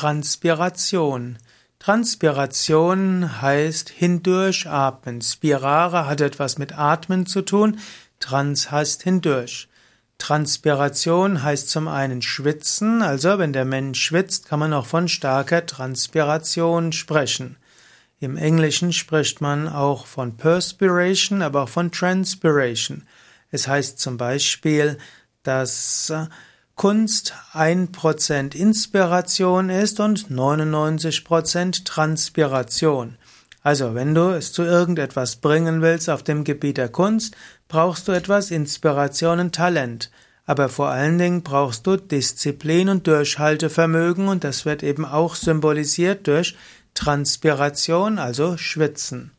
Transpiration. Transpiration heißt hindurchatmen. Spirare hat etwas mit Atmen zu tun. Trans heißt hindurch. Transpiration heißt zum einen schwitzen, also wenn der Mensch schwitzt, kann man auch von starker Transpiration sprechen. Im Englischen spricht man auch von Perspiration, aber auch von Transpiration. Es heißt zum Beispiel, dass Kunst 1% Inspiration ist und 99% Transpiration. Also, wenn du es zu irgendetwas bringen willst auf dem Gebiet der Kunst, brauchst du etwas Inspiration und Talent. Aber vor allen Dingen brauchst du Disziplin und Durchhaltevermögen und das wird eben auch symbolisiert durch Transpiration, also Schwitzen.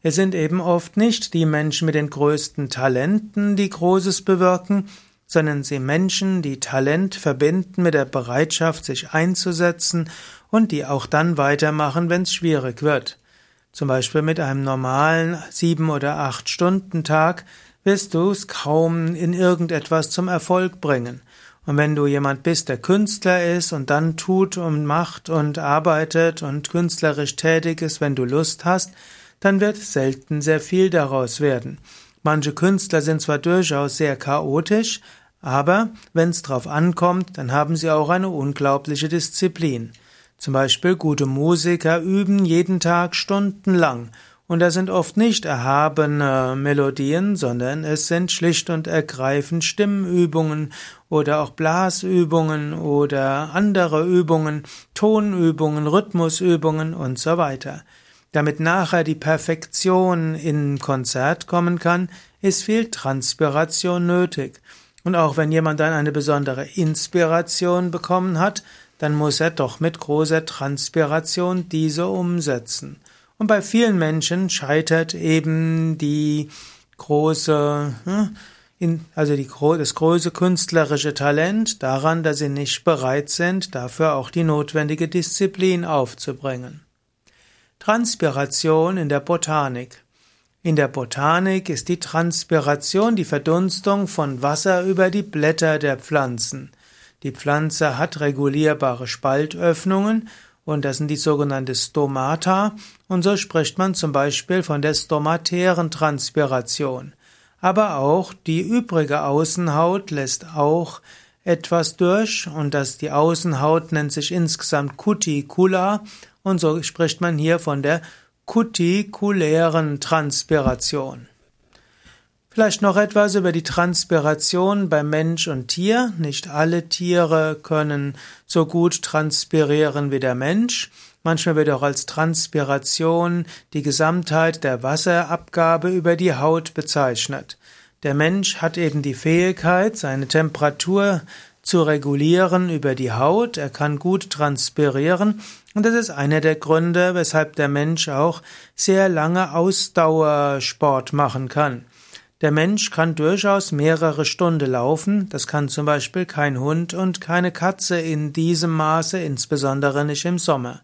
Es sind eben oft nicht die Menschen mit den größten Talenten, die Großes bewirken, sondern sie Menschen, die Talent verbinden mit der Bereitschaft, sich einzusetzen und die auch dann weitermachen, wenn es schwierig wird. Zum Beispiel mit einem normalen sieben oder acht Stunden Tag wirst du es kaum in irgendetwas zum Erfolg bringen. Und wenn du jemand bist, der Künstler ist und dann tut und macht und arbeitet und künstlerisch tätig ist, wenn du Lust hast, dann wird selten sehr viel daraus werden. Manche Künstler sind zwar durchaus sehr chaotisch, aber wenn es drauf ankommt, dann haben sie auch eine unglaubliche Disziplin. Zum Beispiel gute Musiker üben jeden Tag stundenlang und das sind oft nicht erhabene Melodien, sondern es sind schlicht und ergreifend Stimmübungen oder auch Blasübungen oder andere Übungen, Tonübungen, Rhythmusübungen und so weiter. Damit nachher die Perfektion in Konzert kommen kann, ist viel Transpiration nötig. Und auch wenn jemand dann eine besondere Inspiration bekommen hat, dann muss er doch mit großer Transpiration diese umsetzen. Und bei vielen Menschen scheitert eben die große, hm, also die, das große künstlerische Talent daran, dass sie nicht bereit sind, dafür auch die notwendige Disziplin aufzubringen. Transpiration in der Botanik. In der Botanik ist die Transpiration die Verdunstung von Wasser über die Blätter der Pflanzen. Die Pflanze hat regulierbare Spaltöffnungen und das sind die sogenannten Stomata und so spricht man zum Beispiel von der stomatären Transpiration. Aber auch die übrige Außenhaut lässt auch etwas durch und das die Außenhaut nennt sich insgesamt Cuticula und so spricht man hier von der kutikulären Transpiration. Vielleicht noch etwas über die Transpiration bei Mensch und Tier. Nicht alle Tiere können so gut transpirieren wie der Mensch. Manchmal wird auch als Transpiration die Gesamtheit der Wasserabgabe über die Haut bezeichnet. Der Mensch hat eben die Fähigkeit, seine Temperatur zu regulieren über die Haut. Er kann gut transpirieren. Und das ist einer der Gründe, weshalb der Mensch auch sehr lange Ausdauersport machen kann. Der Mensch kann durchaus mehrere Stunden laufen. Das kann zum Beispiel kein Hund und keine Katze in diesem Maße, insbesondere nicht im Sommer.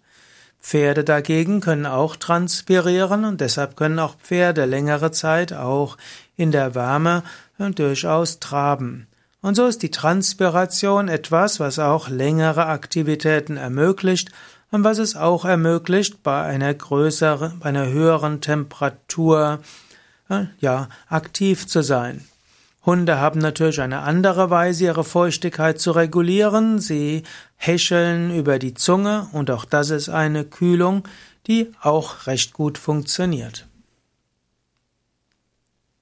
Pferde dagegen können auch transpirieren und deshalb können auch Pferde längere Zeit auch in der Wärme durchaus traben. Und so ist die Transpiration etwas, was auch längere Aktivitäten ermöglicht und was es auch ermöglicht, bei einer größeren, bei einer höheren Temperatur, äh, ja, aktiv zu sein. Hunde haben natürlich eine andere Weise, ihre Feuchtigkeit zu regulieren. Sie häscheln über die Zunge und auch das ist eine Kühlung, die auch recht gut funktioniert.